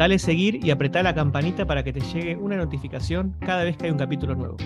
Dale seguir y apretá la campanita para que te llegue una notificación cada vez que hay un capítulo nuevo.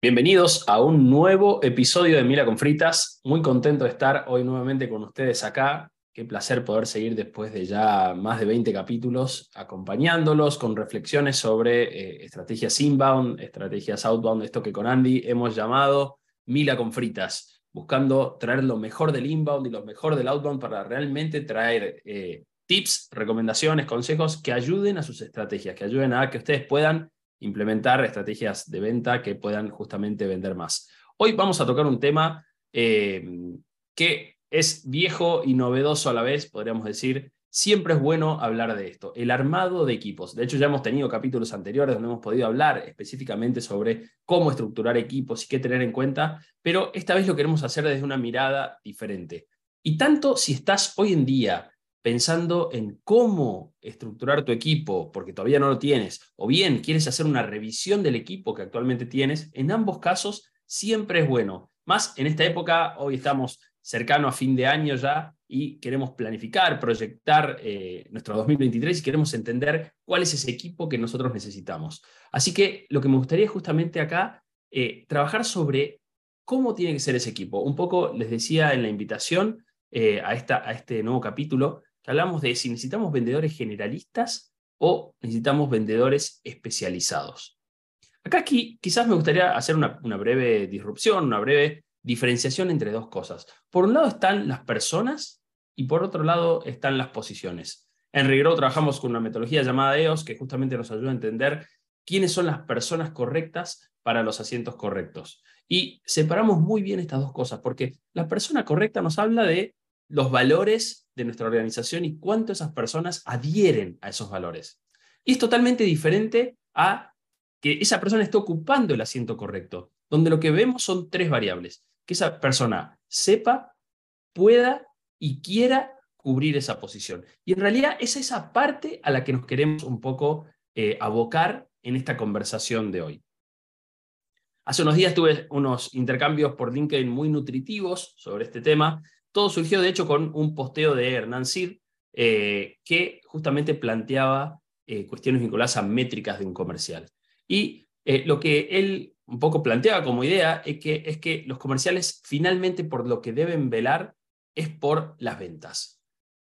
Bienvenidos a un nuevo episodio de Mila con Fritas. Muy contento de estar hoy nuevamente con ustedes acá. Qué placer poder seguir después de ya más de 20 capítulos acompañándolos con reflexiones sobre eh, estrategias inbound, estrategias outbound, esto que con Andy hemos llamado Mila con Fritas buscando traer lo mejor del inbound y lo mejor del outbound para realmente traer eh, tips, recomendaciones, consejos que ayuden a sus estrategias, que ayuden a que ustedes puedan implementar estrategias de venta que puedan justamente vender más. Hoy vamos a tocar un tema eh, que es viejo y novedoso a la vez, podríamos decir, Siempre es bueno hablar de esto, el armado de equipos. De hecho, ya hemos tenido capítulos anteriores donde hemos podido hablar específicamente sobre cómo estructurar equipos y qué tener en cuenta, pero esta vez lo queremos hacer desde una mirada diferente. Y tanto si estás hoy en día pensando en cómo estructurar tu equipo, porque todavía no lo tienes, o bien quieres hacer una revisión del equipo que actualmente tienes, en ambos casos siempre es bueno. Más en esta época, hoy estamos cercano a fin de año ya y queremos planificar, proyectar eh, nuestro 2023 y queremos entender cuál es ese equipo que nosotros necesitamos. Así que lo que me gustaría justamente acá, eh, trabajar sobre cómo tiene que ser ese equipo. Un poco les decía en la invitación eh, a, esta, a este nuevo capítulo, que hablamos de si necesitamos vendedores generalistas o necesitamos vendedores especializados. Acá aquí, quizás me gustaría hacer una breve disrupción, una breve diferenciación entre dos cosas. Por un lado están las personas y por otro lado están las posiciones. En Regrow trabajamos con una metodología llamada EOS que justamente nos ayuda a entender quiénes son las personas correctas para los asientos correctos. Y separamos muy bien estas dos cosas, porque la persona correcta nos habla de los valores de nuestra organización y cuánto esas personas adhieren a esos valores. Y es totalmente diferente a que esa persona esté ocupando el asiento correcto, donde lo que vemos son tres variables que esa persona sepa, pueda y quiera cubrir esa posición. Y en realidad es esa parte a la que nos queremos un poco eh, abocar en esta conversación de hoy. Hace unos días tuve unos intercambios por LinkedIn muy nutritivos sobre este tema. Todo surgió, de hecho, con un posteo de Hernán Cid, eh, que justamente planteaba eh, cuestiones vinculadas a métricas de un comercial. Y lo que él un poco planteaba como idea es que, es que los comerciales finalmente por lo que deben velar es por las ventas.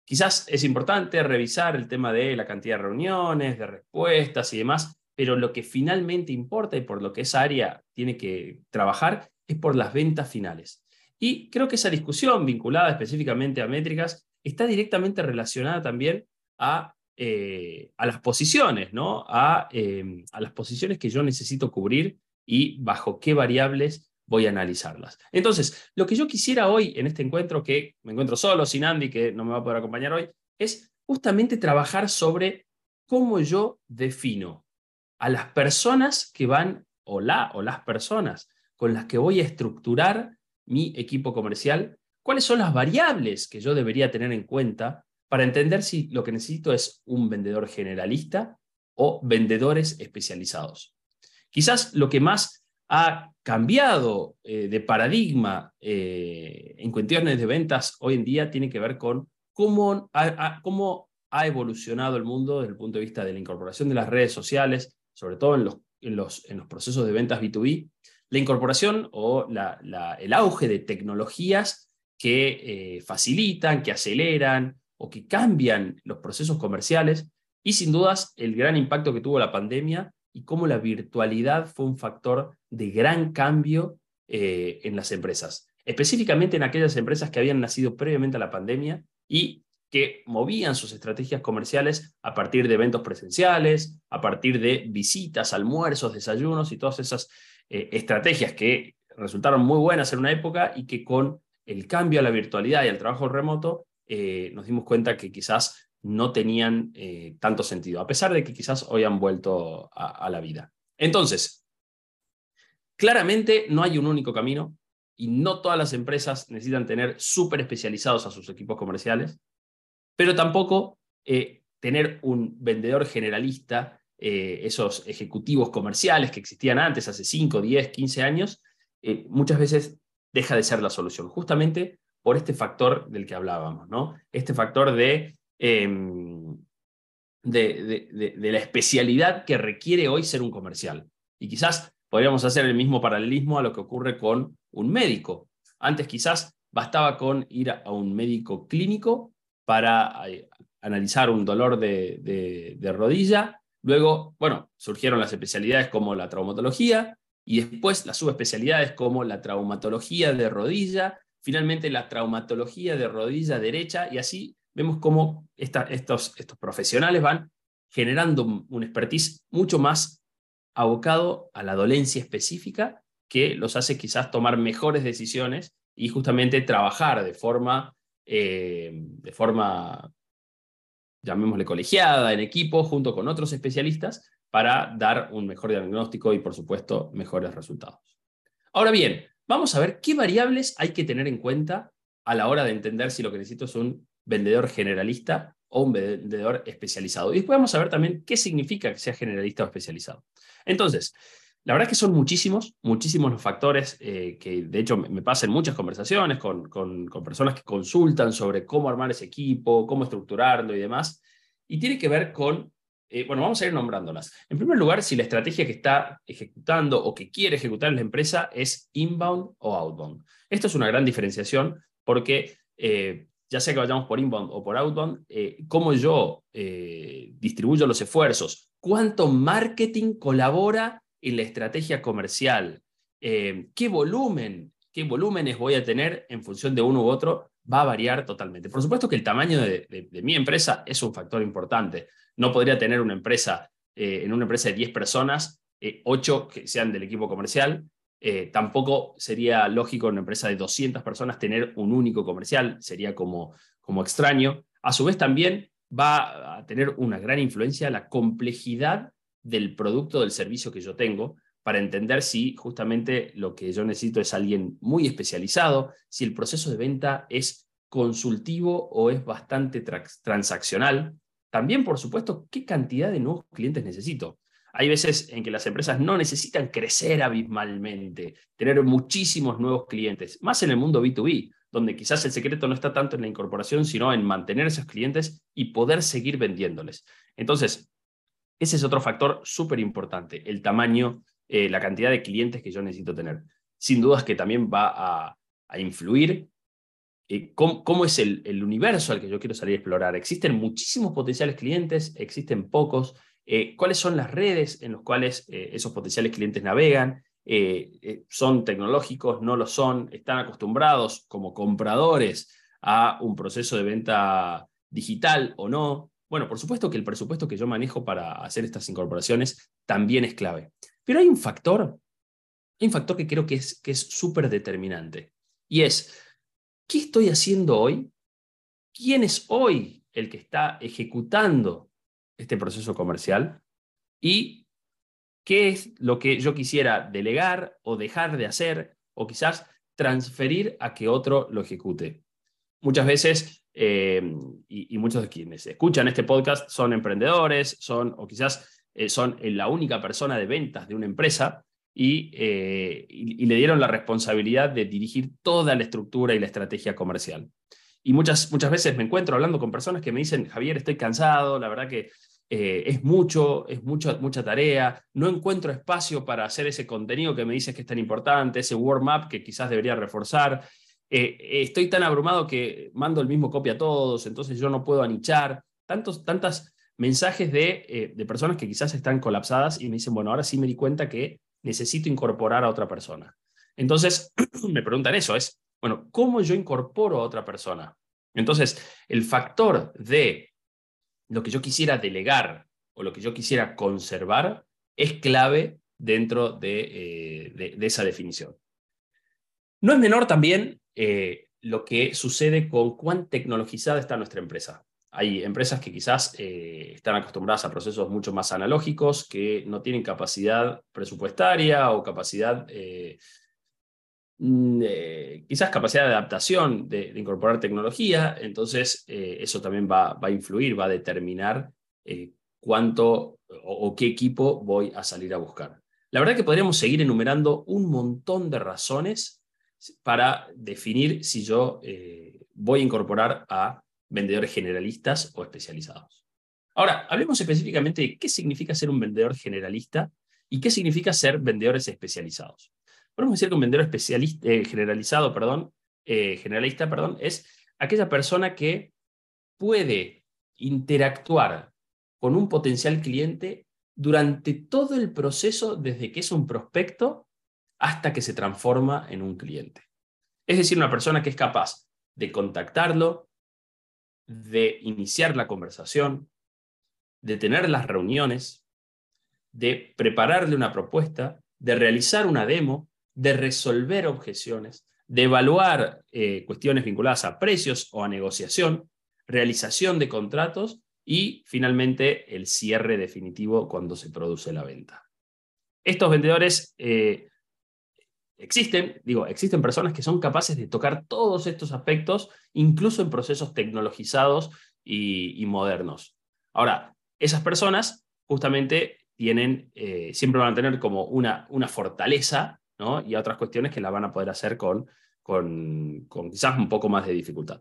Quizás es importante revisar el tema de la cantidad de reuniones, de respuestas y demás, pero lo que finalmente importa y por lo que esa área tiene que trabajar es por las ventas finales. Y creo que esa discusión vinculada específicamente a métricas está directamente relacionada también a, eh, a las posiciones, ¿no? A, eh, a las posiciones que yo necesito cubrir y bajo qué variables voy a analizarlas. Entonces, lo que yo quisiera hoy en este encuentro, que me encuentro solo, sin Andy, que no me va a poder acompañar hoy, es justamente trabajar sobre cómo yo defino a las personas que van, o, la, o las personas con las que voy a estructurar mi equipo comercial, cuáles son las variables que yo debería tener en cuenta para entender si lo que necesito es un vendedor generalista o vendedores especializados. Quizás lo que más ha cambiado eh, de paradigma eh, en cuestiones de ventas hoy en día tiene que ver con cómo ha, evolucionado el mundo desde el punto de vista de la incorporación de las redes sociales, sobre todo en los procesos de ventas B2B, la incorporación o el auge de tecnologías que eh, facilitan, que aceleran o que cambian los procesos comerciales y sin dudas el gran impacto que tuvo la pandemia y cómo la virtualidad fue un factor de gran cambio eh, en las empresas, específicamente en aquellas empresas que habían nacido previamente a la pandemia y que movían sus estrategias comerciales a partir de eventos presenciales, a partir de visitas, almuerzos, desayunos y todas esas eh, estrategias que resultaron muy buenas en una época y que con el cambio a la virtualidad y al trabajo remoto eh, nos dimos cuenta que quizás no tenían eh, tanto sentido, a pesar de que quizás hoy han vuelto a, la vida. Entonces, claramente no hay un único camino y no todas las empresas necesitan tener súper especializados a sus equipos comerciales, pero tampoco eh, tener un vendedor generalista, eh, esos ejecutivos comerciales que existían antes, hace 5, 10, 15 años, muchas veces deja de ser la solución, justamente por este factor del que hablábamos, ¿no? Este factor de Em, de, la especialidad que requiere hoy ser un comercial. Y quizás podríamos hacer el mismo paralelismo a lo que ocurre con un médico. Antes quizás bastaba con ir a, un médico clínico para eh, analizar un dolor de, de, rodilla. Luego, bueno, surgieron las especialidades como la traumatología y después las subespecialidades como la traumatología de rodilla, finalmente la traumatología de rodilla derecha y así vemos cómo estos, estos profesionales van generando un expertise mucho más abocado a la dolencia específica que los hace quizás tomar mejores decisiones y justamente trabajar de forma, eh, de forma, llamémosle colegiada, en equipo, junto con otros especialistas, para dar un mejor diagnóstico y, por supuesto, mejores resultados. Ahora bien, vamos a ver qué variables hay que tener en cuenta a la hora de entender si lo que necesito es un vendedor generalista o un vendedor especializado. Y después vamos a ver también qué significa que sea generalista o especializado. Entonces, la verdad es que son muchísimos, muchísimos los factores eh, que de hecho me, pasan muchas conversaciones con, con, personas que consultan sobre cómo armar ese equipo, cómo estructurarlo y demás. Y tiene que ver con, eh, bueno, vamos a ir nombrándolas. En primer lugar, si la estrategia que está ejecutando o que quiere ejecutar la empresa es inbound o outbound. Esto es una gran diferenciación porque eh, ya sea que vayamos por inbound o por outbound, eh, cómo yo eh, distribuyo los esfuerzos, cuánto marketing colabora en la estrategia comercial, eh, qué volumen, qué volúmenes voy a tener en función de uno u otro, va a variar totalmente. Por supuesto que el tamaño de, mi empresa es un factor importante. No podría tener una empresa, en una empresa de 10 personas, 8 que sean del equipo comercial, eh, tampoco sería lógico en una empresa de 200 personas tener un único comercial, sería como, como extraño. A su vez también va a tener una gran influencia la complejidad del producto, del servicio que yo tengo, para entender si justamente lo que yo necesito es alguien muy especializado, si el proceso de venta es consultivo o es bastante transaccional. También, por supuesto, qué cantidad de nuevos clientes necesito. Hay veces en que las empresas no necesitan crecer abismalmente, tener muchísimos nuevos clientes, más en el mundo B2B, donde quizás el secreto no está tanto en la incorporación, sino en mantener esos clientes y poder seguir vendiéndoles. Entonces, ese es otro factor súper importante, el tamaño, eh, la cantidad de clientes que yo necesito tener. Sin dudas que también va a, influir eh, cómo, es el, el universo al que yo quiero salir a explorar. Existen muchísimos potenciales clientes, existen pocos, eh, cuáles son las redes en las cuales eh, esos potenciales clientes navegan, eh, son tecnológicos, no lo son, están acostumbrados como compradores a un proceso de venta digital o no. Bueno, por supuesto que el presupuesto que yo manejo para hacer estas incorporaciones también es clave. Pero hay un factor, hay un factor que creo que es que es súper determinante. Y es, ¿qué estoy haciendo hoy? ¿Quién es hoy el que está ejecutando este proceso comercial y qué es lo que yo quisiera delegar o dejar de hacer o quizás transferir a que otro lo ejecute. Muchas veces, eh, y, muchos de quienes escuchan este podcast son emprendedores, son o quizás eh, son la única persona de ventas de una empresa y, eh, y, le dieron la responsabilidad de dirigir toda la estructura y la estrategia comercial. Y muchas, muchas veces me encuentro hablando con personas que me dicen, Javier, estoy cansado, la verdad que eh, es mucho, es mucha, mucha tarea, no encuentro espacio para hacer ese contenido que me dices que es tan importante, ese warm-up que quizás debería reforzar. Eh, estoy tan abrumado que mando el mismo copia a todos, entonces yo no puedo anichar. Tantos, tantas mensajes de, eh, de personas que quizás están colapsadas y me dicen, bueno, ahora sí me di cuenta que necesito incorporar a otra persona. Entonces, me preguntan eso, es, bueno, ¿cómo yo incorporo a otra persona? Entonces, el factor de lo que yo quisiera delegar o lo que yo quisiera conservar es clave dentro de, eh, esa definición. No es menor también eh, lo que sucede con cuán tecnologizada está nuestra empresa. hay empresas que quizás eh, están acostumbradas a procesos mucho más analógicos, que no tienen capacidad presupuestaria o capacidad, mm, quizás capacidad de adaptación, de, incorporar tecnología. Entonces, eso también va, va, a influir, va a determinar cuánto o, qué equipo voy a salir a buscar. La verdad que podríamos seguir enumerando un montón de razones para definir si yo voy a incorporar a vendedores generalistas o especializados. Ahora, hablemos específicamente de qué significa ser un vendedor generalista y qué significa ser vendedores especializados. Podemos decir que un vendedor especialista, eh, generalizado, perdón, eh, generalista, perdón, es aquella persona que puede interactuar con un potencial cliente durante todo el proceso desde que es un prospecto hasta que se transforma en un cliente. Es decir, una persona que es capaz de contactarlo, de iniciar la conversación, de tener las reuniones, de prepararle una propuesta, de realizar una demo, de resolver objeciones, de evaluar eh, cuestiones vinculadas a precios o a negociación, realización de contratos y finalmente el cierre definitivo cuando se produce la venta. Estos vendedores eh, Existen, digo, existen personas que son capaces de tocar todos estos aspectos, incluso en procesos tecnologizados y, modernos. Ahora, esas personas justamente tienen, eh, siempre van a tener como una, una fortaleza, Y otras cuestiones que la van a poder hacer con, con, con quizás un poco más de dificultad.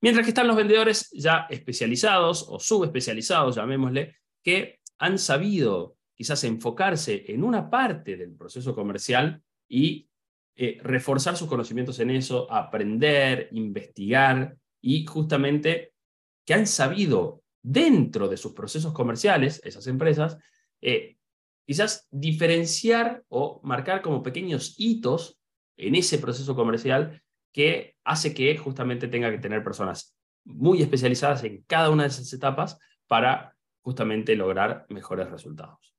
Mientras que están los vendedores ya especializados o subespecializados, llamémosle, que han sabido quizás enfocarse en una parte del proceso comercial y eh, reforzar sus conocimientos en eso, aprender, investigar y justamente que han sabido dentro de sus procesos comerciales, esas empresas, eh, quizás diferenciar o marcar como pequeños hitos en ese proceso comercial que hace que justamente tenga que tener personas muy especializadas en cada una de esas etapas para justamente lograr mejores resultados.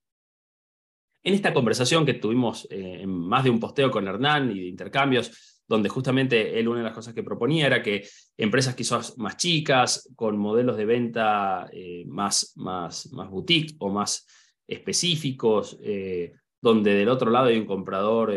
En esta conversación que tuvimos eh, en más de un posteo con Hernán y de intercambios, donde justamente él una de las cosas que proponía era que empresas quizás más chicas, con modelos de venta eh, más, más, más boutique o más específicos, eh, donde del otro lado hay un comprador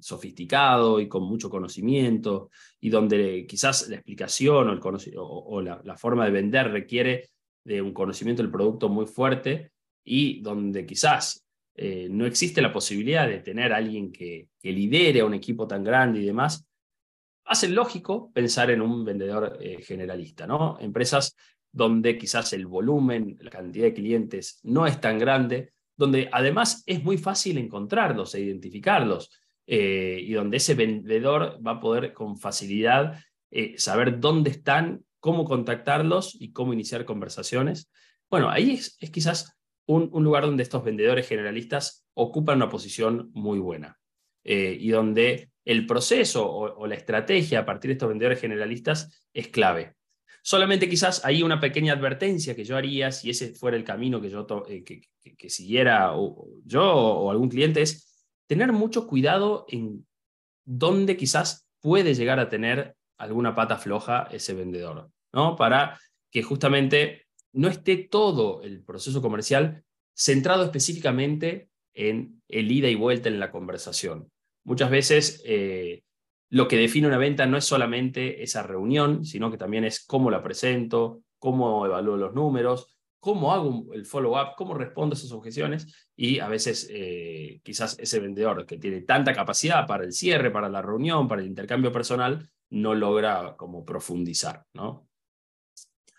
sofisticado y con mucho conocimiento, y donde quizás la explicación o, la, forma de vender requiere de un conocimiento del producto muy fuerte, y donde quizás eh, no existe la posibilidad de tener alguien que, lidere a un equipo tan grande y demás, hace lógico pensar en un vendedor eh, generalista, ¿no? Empresas donde quizás el volumen, la cantidad de clientes no es tan grande, donde además es muy fácil encontrarlos e identificarlos, eh, y donde ese vendedor va a poder con facilidad saber dónde están, cómo contactarlos y cómo iniciar conversaciones. Bueno, ahí es quizás un, lugar donde estos vendedores generalistas ocupan una posición muy buena eh, y donde el proceso o, la estrategia a partir de estos vendedores generalistas es clave. Solamente quizás hay una pequeña advertencia que yo haría si ese fuera el camino que yo eh, que, siguiera yo o algún cliente es tener mucho cuidado en dónde quizás puede llegar a tener alguna pata floja ese vendedor, ¿no? Para que justamente no esté todo el proceso comercial centrado específicamente en el ida y vuelta en la conversación. Muchas veces eh, lo que define una venta no es solamente esa reunión, sino que también es cómo la presento, cómo evalúo los números, cómo hago el follow-up, cómo respondo a esas objeciones y a veces eh, quizás ese vendedor que tiene tanta capacidad para el cierre, para la reunión, para el intercambio personal, no logra como profundizar, ¿no?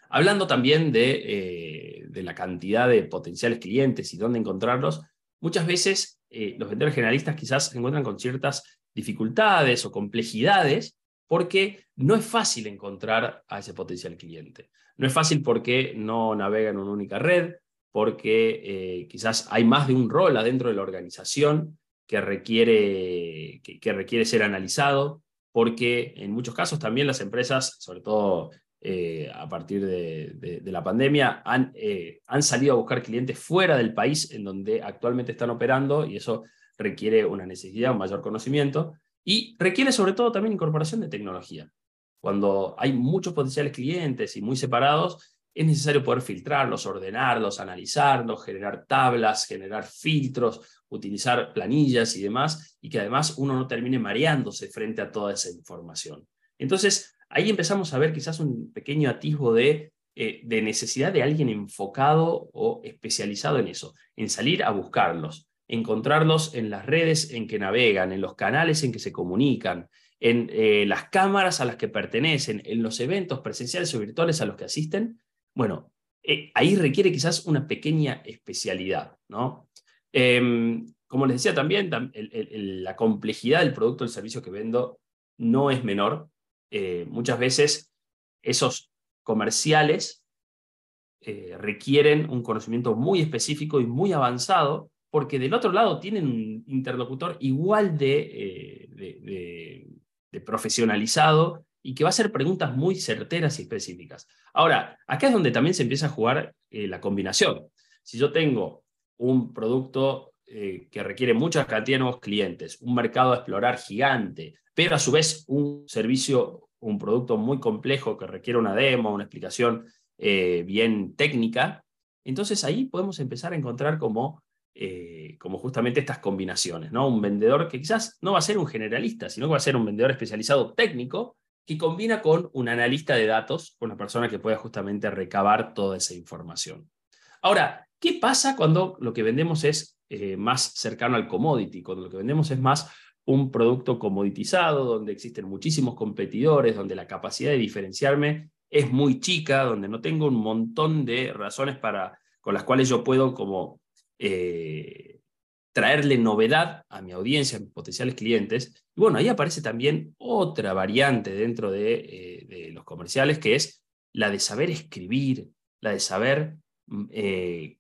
Hablando también eh, de, la cantidad de potenciales clientes y dónde encontrarlos, muchas veces eh, los vendedores generalistas quizás se encuentran con ciertas dificultades o complejidades porque no es fácil encontrar a ese potencial cliente. No es fácil porque no navega en una única red, porque eh, quizás hay más de un rol adentro de la organización que requiere, que requiere ser analizado, porque en muchos casos también las empresas, sobre todo eh, a partir de, la pandemia, han, eh, han, salido a buscar clientes fuera del país en donde actualmente están operando y eso requiere una necesidad, un mayor conocimiento y requiere sobre todo también incorporación de tecnología. cuando hay muchos potenciales clientes y muy separados, es necesario poder filtrarlos, ordenarlos, analizarlos, generar tablas, generar filtros, utilizar planillas y demás, y que además uno no termine mareándose frente a toda esa información. Entonces, ahí empezamos a ver quizás un pequeño atisbo de, eh, de necesidad de alguien enfocado o especializado en eso, en salir a buscarlos, encontrarlos en las redes en que navegan, en los canales en que se comunican, en eh, las cámaras a las que pertenecen, en los eventos presenciales o virtuales a los que asisten, bueno, eh, ahí requiere quizás una pequeña especialidad, ¿no? Em, como les decía también, la complejidad del producto o el servicio que vendo no es menor. Eh, muchas veces esos comerciales requieren un conocimiento muy específico y muy avanzado, porque del otro lado tienen un interlocutor igual de, de profesionalizado y que va a hacer preguntas muy certeras y específicas. Ahora, acá es donde también se empieza a jugar eh, la combinación. Si yo tengo un producto eh, que requiere mucha cantidad de nuevos clientes, un mercado a explorar gigante, pero a su vez un servicio, un producto muy complejo que requiere una demo, una explicación eh, bien técnica, entonces ahí podemos empezar a encontrar como, como justamente estas combinaciones, ¿no? Un vendedor que quizás no va a ser un generalista, sino que va a ser un vendedor especializado técnico, que combina con un analista de datos, una persona que pueda justamente recabar toda esa información. Ahora, ¿qué pasa cuando lo que vendemos es eh, más cercano al commodity? Cuando lo que vendemos es más un producto comoditizado, donde existen muchísimos competidores, donde la capacidad de diferenciarme es muy chica, donde no tengo un montón de razones para, con las cuales yo puedo como eh, traerle novedad a mi audiencia, a mis potenciales clientes. Y bueno, ahí aparece también otra variante dentro de, eh, los comerciales, que es la de saber escribir, la de saber mm, eh,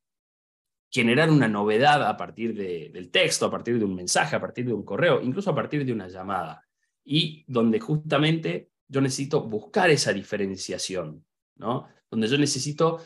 generar una novedad a partir del texto, a partir de un mensaje, a partir de un correo, incluso a partir de una llamada. Y donde justamente yo necesito buscar esa diferenciación, ¿no? Donde yo necesito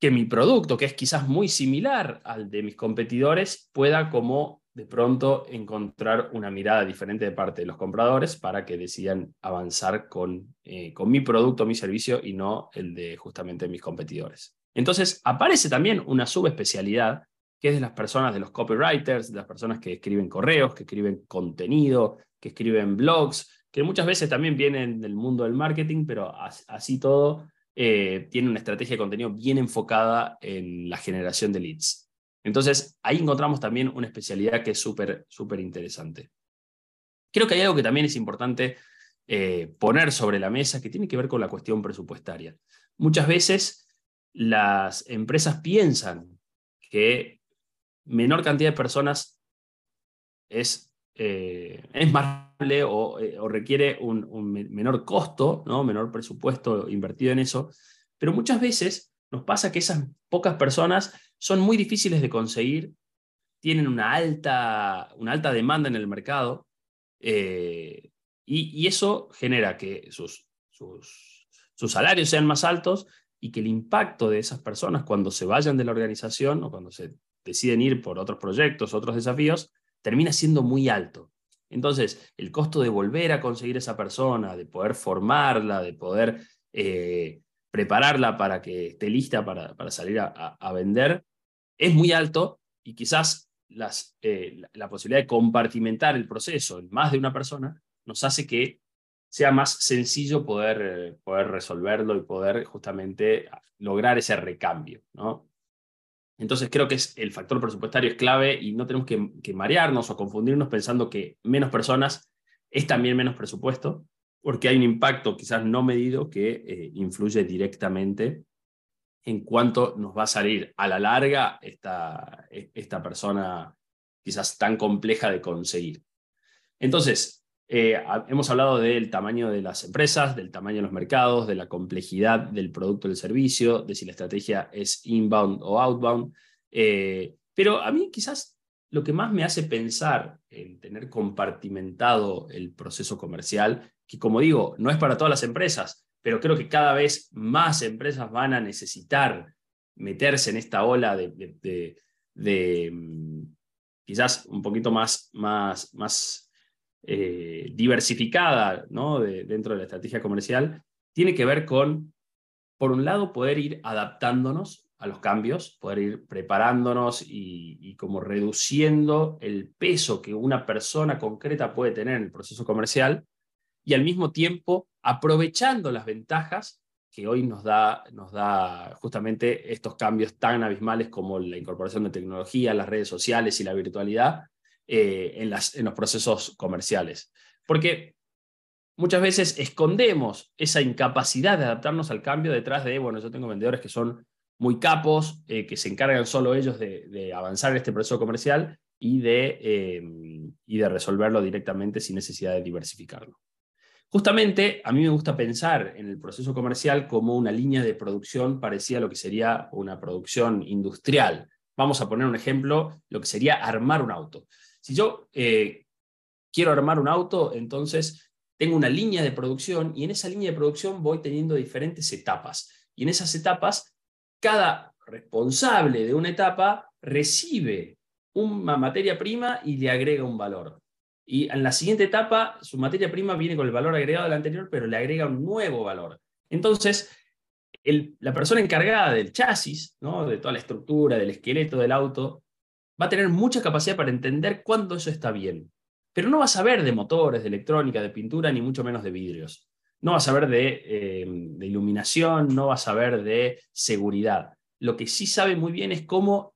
que mi producto, que es quizás muy similar al de mis competidores, pueda como de pronto encontrar una mirada diferente de parte de los compradores para que decidan avanzar con, eh, con mi producto, mi servicio y no el de justamente mis competidores. Entonces aparece también una subespecialidad que es de las personas, de los copywriters, de las personas que escriben correos, que escriben contenido, que escriben blogs, que muchas veces también vienen del mundo del marketing, pero así todo eh, tiene una estrategia de contenido bien enfocada en la generación de leads. Entonces, ahí encontramos también una especialidad que es súper, súper interesante. Creo que hay algo que también es importante eh, poner sobre la mesa que tiene que ver con la cuestión presupuestaria. Muchas veces las empresas piensan que menor cantidad de personas es, eh, es más eh, o, requiere un, menor costo, ¿no? menor presupuesto invertido en eso, pero muchas veces nos pasa que esas pocas personas son muy difíciles de conseguir, tienen una alta, una alta demanda en el mercado eh, y, eso genera que sus, sus, sus salarios sean más altos y que el impacto de esas personas cuando se vayan de la organización o cuando se deciden ir por otros proyectos, otros desafíos, termina siendo muy alto. Entonces, el costo de volver a conseguir esa persona, de poder formarla, de poder eh, prepararla para que esté lista para, salir a, vender, es muy alto y quizás eh, la posibilidad de compartimentar el proceso en más de una persona nos hace que sea más sencillo poder, eh, poder resolverlo y poder justamente lograr ese recambio. ¿no? Entonces creo que es, el factor presupuestario es clave y no tenemos que, marearnos o confundirnos pensando que menos personas es también menos presupuesto, porque hay un impacto quizás no medido que eh, influye directamente en cuánto nos va a salir a la larga esta, e, esta persona quizás tan compleja de conseguir. Entonces, eh, hemos hablado del tamaño de las empresas, del tamaño de los mercados, de la complejidad del producto o del servicio, de si la estrategia es inbound o outbound. Eh, pero a mí quizás lo que más me hace pensar en tener compartimentado el proceso comercial, que como digo, no es para todas las empresas, pero creo que cada vez más empresas van a necesitar meterse en esta ola de, mm, quizás un poquito más, más, más eh, diversificada ¿no? dentro de la estrategia comercial, tiene que ver con, por un lado, poder ir adaptándonos a los cambios, poder ir preparándonos y, y, como reduciendo el peso que una persona concreta puede tener en el proceso comercial y al mismo tiempo aprovechando las ventajas que hoy nos da, nos da justamente estos cambios tan abismales como la incorporación de tecnología, las redes sociales y la virtualidad eh, en, los procesos comerciales. Porque muchas veces escondemos esa incapacidad de adaptarnos al cambio detrás de, bueno, yo tengo vendedores que son muy capos, eh, que se encargan solo ellos de, avanzar en este proceso comercial y de, eh, y de resolverlo directamente sin necesidad de diversificarlo. Justamente a mí me gusta pensar en el proceso comercial como una línea de producción parecida a lo que sería una producción industrial. Vamos a poner un ejemplo, lo que sería armar un auto. Si yo eh, quiero armar un auto, entonces tengo una línea de producción y en esa línea de producción voy teniendo diferentes etapas. Y en esas etapas, cada responsable de una etapa recibe una materia prima y le agrega un valor. Y en la siguiente etapa, su materia prima viene con el valor agregado del anterior, pero le agrega un nuevo valor. Entonces, la persona encargada del chasis, ¿no? de toda la estructura, del esqueleto del auto, va a tener mucha capacidad para entender cuándo eso está bien. Pero no va a saber de motores, de electrónica, de pintura, ni mucho menos de vidrios. No va a saber de, de iluminación, no va a saber de seguridad. Lo que sí sabe muy bien es cómo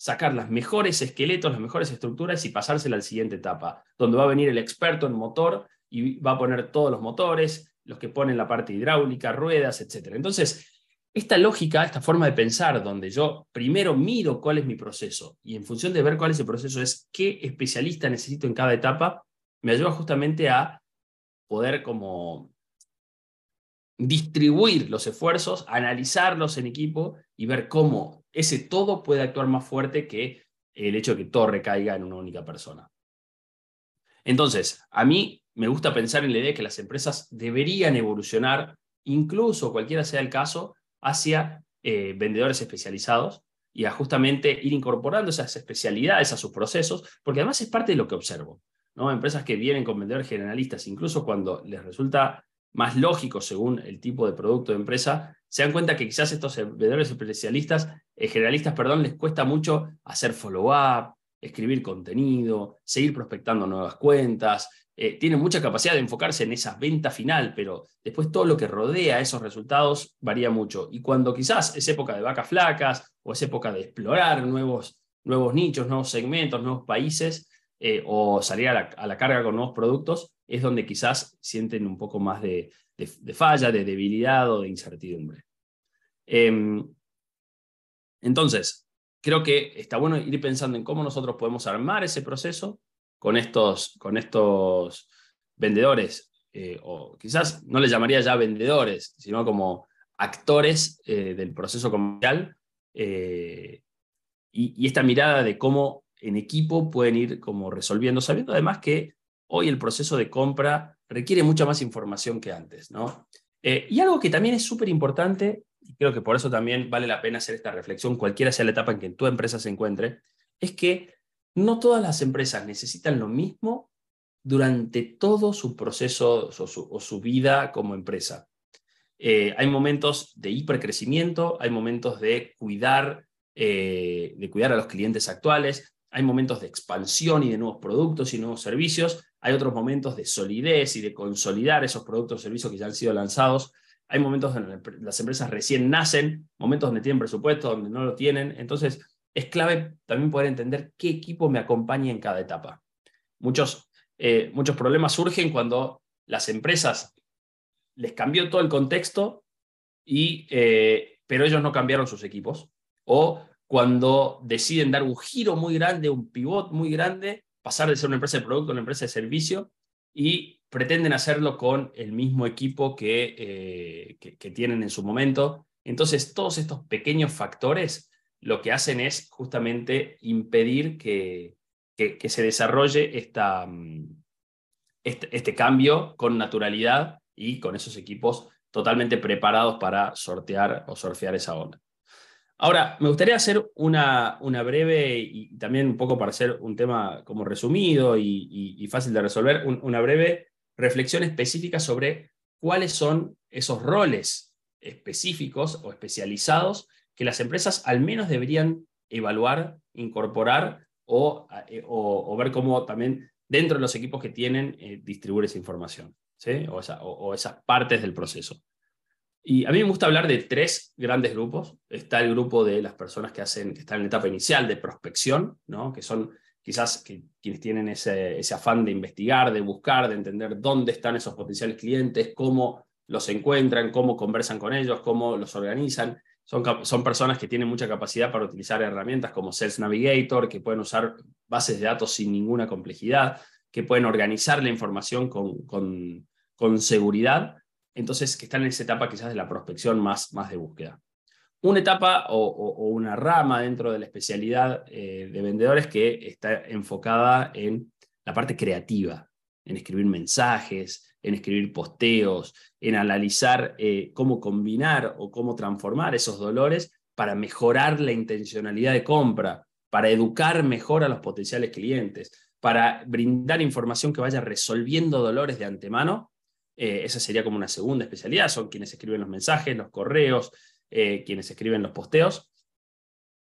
sacar las mejores esqueletos, las mejores estructuras y pasársela a la siguiente etapa, donde va a venir el experto en motor y va a poner todos los motores, los que ponen la parte hidráulica, ruedas, etc. Entonces, esta lógica, esta forma de pensar, donde yo primero miro cuál es mi proceso y en función de ver cuál es el proceso es qué especialista necesito en cada etapa, me ayuda justamente a poder como distribuir los esfuerzos, analizarlos en equipo y ver cómo ese todo puede actuar más fuerte que el hecho de que todo recaiga en una única persona. Entonces, a mí me gusta pensar en la idea de que las empresas deberían evolucionar, incluso cualquiera sea el caso, hacia eh, vendedores especializados y a justamente ir incorporando esas especialidades a sus procesos, porque además es parte de lo que observo. ¿no? Empresas que vienen con vendedores generalistas, incluso cuando les resulta más lógico según el tipo de producto de empresa, se dan cuenta que quizás estos vendedores especialistas, eh, generalistas, perdón, les cuesta mucho hacer follow-up, escribir contenido, seguir prospectando nuevas cuentas, eh, tienen mucha capacidad de enfocarse en esa venta final, pero después todo lo que rodea esos resultados varía mucho. Y cuando quizás es época de vacas flacas o es época de explorar nuevos, nuevos nichos, nuevos segmentos, nuevos países, eh, o salir a la, carga con nuevos productos, es donde quizás sienten un poco más de, de, falla, de debilidad o de incertidumbre. Em, entonces, creo que está bueno ir pensando en cómo nosotros podemos armar ese proceso con estos, con estos vendedores, eh, o quizás no les llamaría ya vendedores, sino como actores eh, del proceso comercial, eh, y, esta mirada de cómo en equipo pueden ir como resolviendo, sabiendo además que hoy el proceso de compra requiere mucha más información que antes. ¿no? Y algo que también es súper importante, y creo que por eso también vale la pena hacer esta reflexión, cualquiera sea la etapa en que tu empresa se encuentre, es que no todas las empresas necesitan lo mismo durante todo su proceso o su, vida como empresa. Eh, hay momentos de hipercrecimiento, hay momentos de cuidar, eh, de cuidar a los clientes actuales, hay momentos de expansión y de nuevos productos y nuevos servicios, hay otros momentos de solidez y de consolidar esos productos o servicios que ya han sido lanzados, hay momentos donde las empresas recién nacen, momentos donde tienen presupuesto, donde no lo tienen, entonces es clave también poder entender qué equipo me acompaña en cada etapa. Muchos, eh, muchos problemas surgen cuando las empresas les cambió todo el contexto, y, eh, pero ellos no cambiaron sus equipos, o cuando deciden dar un giro muy grande, un pivot muy grande, pasar de ser una empresa de producto a una empresa de servicio y pretenden hacerlo con el mismo equipo que, eh, que, tienen en su momento. Entonces, todos estos pequeños factores lo que hacen es justamente impedir que, que, se desarrolle esta, mm, este, este cambio con naturalidad y con esos equipos totalmente preparados para sortear o surfear esa onda. Ahora, me gustaría hacer una, una, breve, y también un poco para hacer un tema como resumido y, fácil de resolver, una breve reflexión específica sobre cuáles son esos roles específicos o especializados que las empresas al menos deberían evaluar, incorporar o, eh, o, ver cómo también dentro de los equipos que tienen eh, distribuir esa información o, o esas partes del proceso. Y a mí me gusta hablar de tres grandes grupos. Está el grupo de las personas que, hacen, que están en la etapa inicial de prospección, que son quizás quienes tienen ese, ese afán de investigar, de buscar, de entender dónde están esos potenciales clientes, cómo los encuentran, cómo conversan con ellos, cómo los organizan. Son, son, personas que tienen mucha capacidad para utilizar herramientas como Sales Navigator, que pueden usar bases de datos sin ninguna complejidad, que pueden organizar la información con, con, con seguridad entonces que están en esa etapa quizás de la prospección más, más de búsqueda. Una etapa o, una rama dentro de la especialidad eh, de vendedores que está enfocada en la parte creativa, en escribir mensajes, en escribir posteos, en analizar eh, cómo combinar o cómo transformar esos dolores para mejorar la intencionalidad de compra, para educar mejor a los potenciales clientes, para brindar información que vaya resolviendo dolores de antemano eh, esa sería como una segunda especialidad, son quienes escriben los mensajes, los correos, eh, quienes escriben los posteos.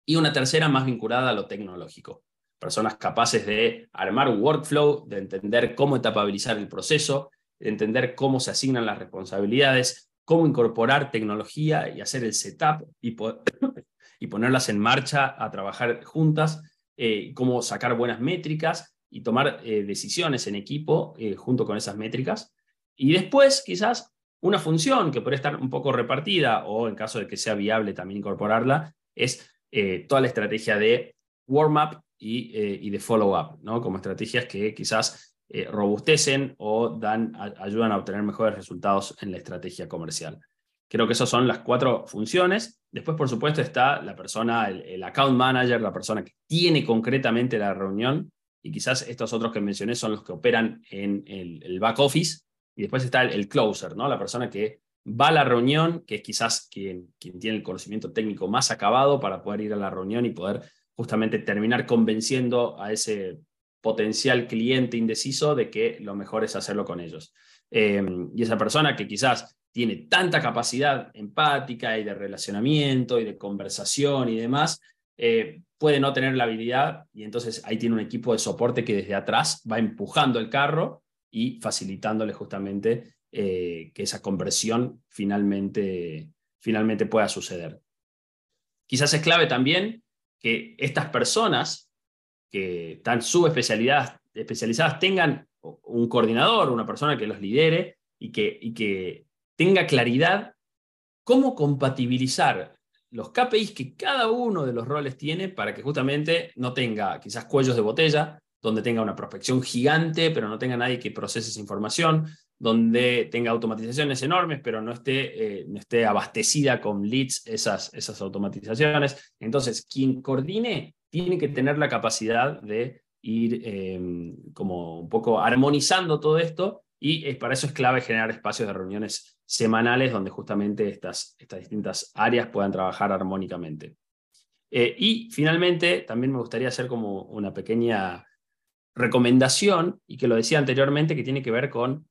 Y una tercera más vinculada a lo tecnológico. Personas capaces de armar un workflow, de entender cómo etapabilizar el proceso, entender cómo se asignan las responsabilidades, cómo incorporar tecnología y hacer el setup y, y ponerlas en marcha a trabajar juntas, eh, cómo sacar buenas métricas y tomar decisiones en equipo junto con esas métricas. Y después, quizás, una función que puede estar un poco repartida, o en caso de que sea viable también incorporarla, es eh, toda la estrategia de warm-up y, eh, y, de follow-up, ¿no? como estrategias que quizás eh, robustecen o dan, ayudan a obtener mejores resultados en la estrategia comercial. Creo que esas son las cuatro funciones. Después, por supuesto, está la persona, el, account manager, la persona que tiene concretamente la reunión. Y quizás estos otros que mencioné son los que operan en el, el back office, y después está el, closer, ¿no? la persona que va a la reunión, que es quizás quien, quien tiene el conocimiento técnico más acabado para poder ir a la reunión y poder justamente terminar convenciendo a ese potencial cliente indeciso de que lo mejor es hacerlo con ellos. Em, y esa persona que quizás tiene tanta capacidad empática y de relacionamiento y de conversación y demás, eh, puede no tener la habilidad y entonces ahí tiene un equipo de soporte que desde atrás va empujando el carro y facilitándole justamente eh, que esa conversión finalmente, finalmente pueda suceder. Quizás es clave también que estas personas que están subespecializadas especializadas tengan un coordinador, una persona que los lidere y que, y que tenga claridad cómo compatibilizar los KPIs que cada uno de los roles tiene para que justamente no tenga quizás cuellos de botella, donde tenga una prospección gigante, pero no tenga nadie que procese esa información, donde tenga automatizaciones enormes, pero no esté, eh, no esté abastecida con leads esas, esas automatizaciones. Entonces, quien coordine tiene que tener la capacidad de ir em, como un poco armonizando todo esto y para eso es clave generar espacios de reuniones semanales donde justamente estas, estas distintas áreas puedan trabajar armónicamente. Eh, y finalmente, también me gustaría hacer como una pequeña recomendación, y que lo decía anteriormente, que tiene que ver con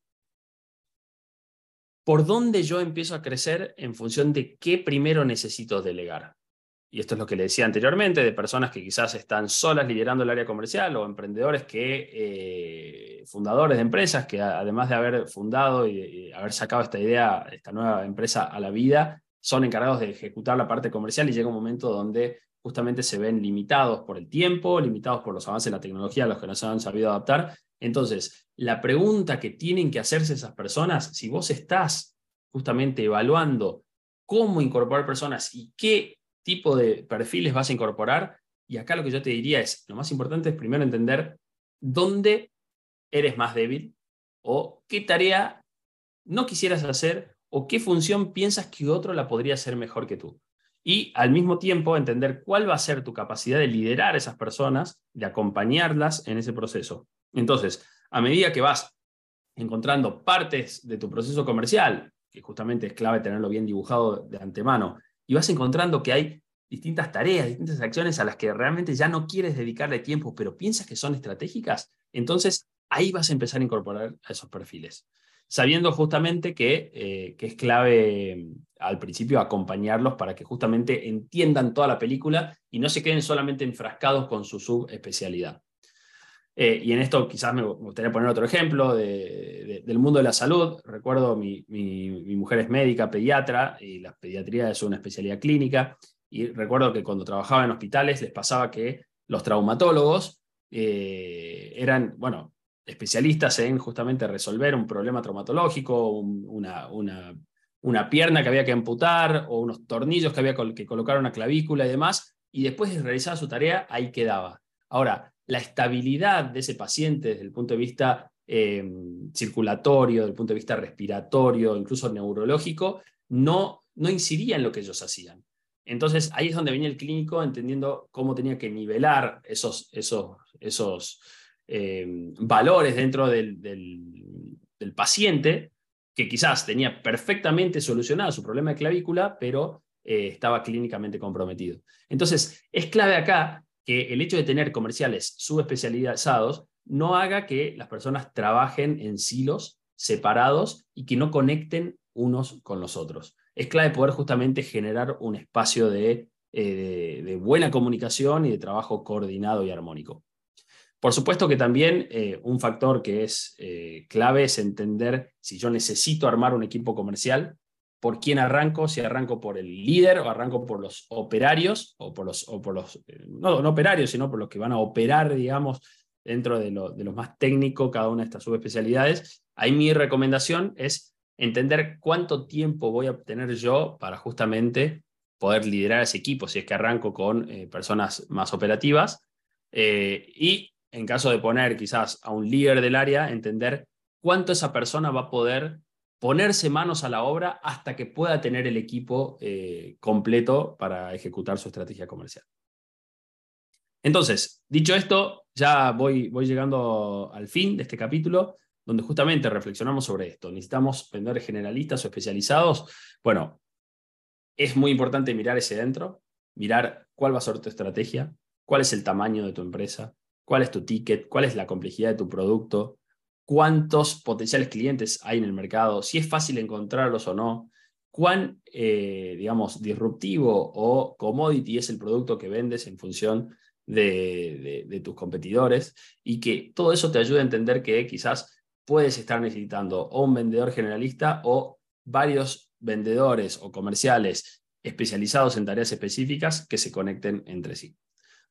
por dónde yo empiezo a crecer en función de qué primero necesito delegar. Y esto es lo que le decía anteriormente, de personas que quizás están solas liderando el área comercial o emprendedores que, eh, fundadores de empresas que además de haber fundado y, haber sacado esta idea, esta nueva empresa a la vida, son encargados de ejecutar la parte comercial y llega un momento donde justamente se ven limitados por el tiempo, limitados por los avances de la tecnología a los que no se han sabido adaptar. Entonces, la pregunta que tienen que hacerse esas personas, si vos estás justamente evaluando cómo incorporar personas y qué tipo de perfiles vas a incorporar, y acá lo que yo te diría es, lo más importante es primero entender dónde eres más débil o qué tarea no quisieras hacer o qué función piensas que otro la podría hacer mejor que tú y al mismo tiempo entender cuál va a ser tu capacidad de liderar a esas personas, de acompañarlas en ese proceso. Entonces, a medida que vas encontrando partes de tu proceso comercial, que justamente es clave tenerlo bien dibujado de antemano, y vas encontrando que hay distintas tareas, distintas acciones a las que realmente ya no quieres dedicarle tiempo, pero piensas que son estratégicas, entonces ahí vas a empezar a incorporar a esos perfiles. Sabiendo justamente que, eh, que es clave mm, al principio acompañarlos para que justamente entiendan toda la película y no se queden solamente enfrascados con su subespecialidad. Eh, y en esto quizás me gustaría poner otro ejemplo del mundo de la salud. Recuerdo, mi, mi, mujer es médica, pediatra, y la pediatría es una especialidad clínica. Y recuerdo que cuando trabajaba en hospitales les pasaba que los traumatólogos eh, eran, bueno, especialistas en justamente resolver un problema traumatológico, una, una, una, pierna que había que amputar o unos tornillos que había que colocar una clavícula y demás, y después de realizar su tarea, ahí quedaba. Ahora, la estabilidad de ese paciente desde el punto de vista em, circulatorio, desde el punto de vista respiratorio, incluso neurológico, no, no incidía en lo que ellos hacían. Entonces ahí es donde venía el clínico entendiendo cómo tenía que nivelar esos, esos, esos em, valores dentro del, del, paciente, que quizás tenía perfectamente solucionado su problema de clavícula, pero eh, estaba clínicamente comprometido. Entonces es clave acá que el hecho de tener comerciales subespecializados no haga que las personas trabajen en silos separados y que no conecten unos con los otros. Es clave poder justamente generar un espacio de, eh, buena comunicación y de trabajo coordinado y armónico. Por supuesto que también eh, un factor que es eh, clave es entender si yo necesito armar un equipo comercial por quién arranco, si arranco por el líder o arranco por los operarios, o por los, o por los eh, no, no operarios, sino por los que van a operar, digamos, dentro de lo, de más técnico, cada una de estas subespecialidades. Ahí mi recomendación es entender cuánto tiempo voy a obtener yo para justamente poder liderar ese equipo, si es que arranco con eh, personas más operativas. Eh, y en caso de poner quizás a un líder del área, entender cuánto esa persona va a poder ponerse manos a la obra hasta que pueda tener el equipo eh, completo para ejecutar su estrategia comercial. Entonces, dicho esto, ya voy, voy llegando al fin de este capítulo, donde justamente reflexionamos sobre esto. ¿Necesitamos vendedores generalistas o especializados? Bueno, es muy importante mirar ese dentro, mirar cuál va a ser tu estrategia, cuál es el tamaño de tu empresa, cuál es tu ticket, cuál es la complejidad de tu producto, cuántos potenciales clientes hay en el mercado, si es fácil encontrarlos o no, cuán, eh, digamos, disruptivo o commodity es el producto que vendes en función de, tus competidores y que todo eso te ayude a entender que quizás puedes estar necesitando o un vendedor generalista o varios vendedores o comerciales especializados en tareas específicas que se conecten entre sí.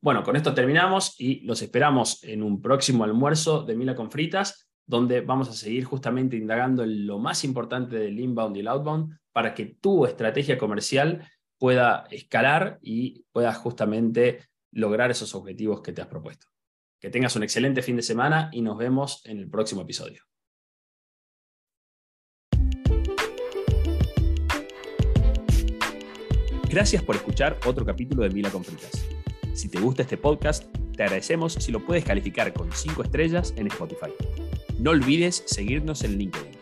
Bueno, con esto terminamos y los esperamos en un próximo almuerzo de Mila con Fritas donde vamos a seguir justamente indagando en lo más importante del inbound y el outbound para que tu estrategia comercial pueda escalar y puedas justamente lograr esos objetivos que te has propuesto. Que tengas un excelente fin de semana y nos vemos en el próximo episodio. Gracias por escuchar otro capítulo de Mila con Si te gusta este podcast, te agradecemos si lo puedes calificar con 5 estrellas en Spotify. No olvides seguirnos en LinkedIn.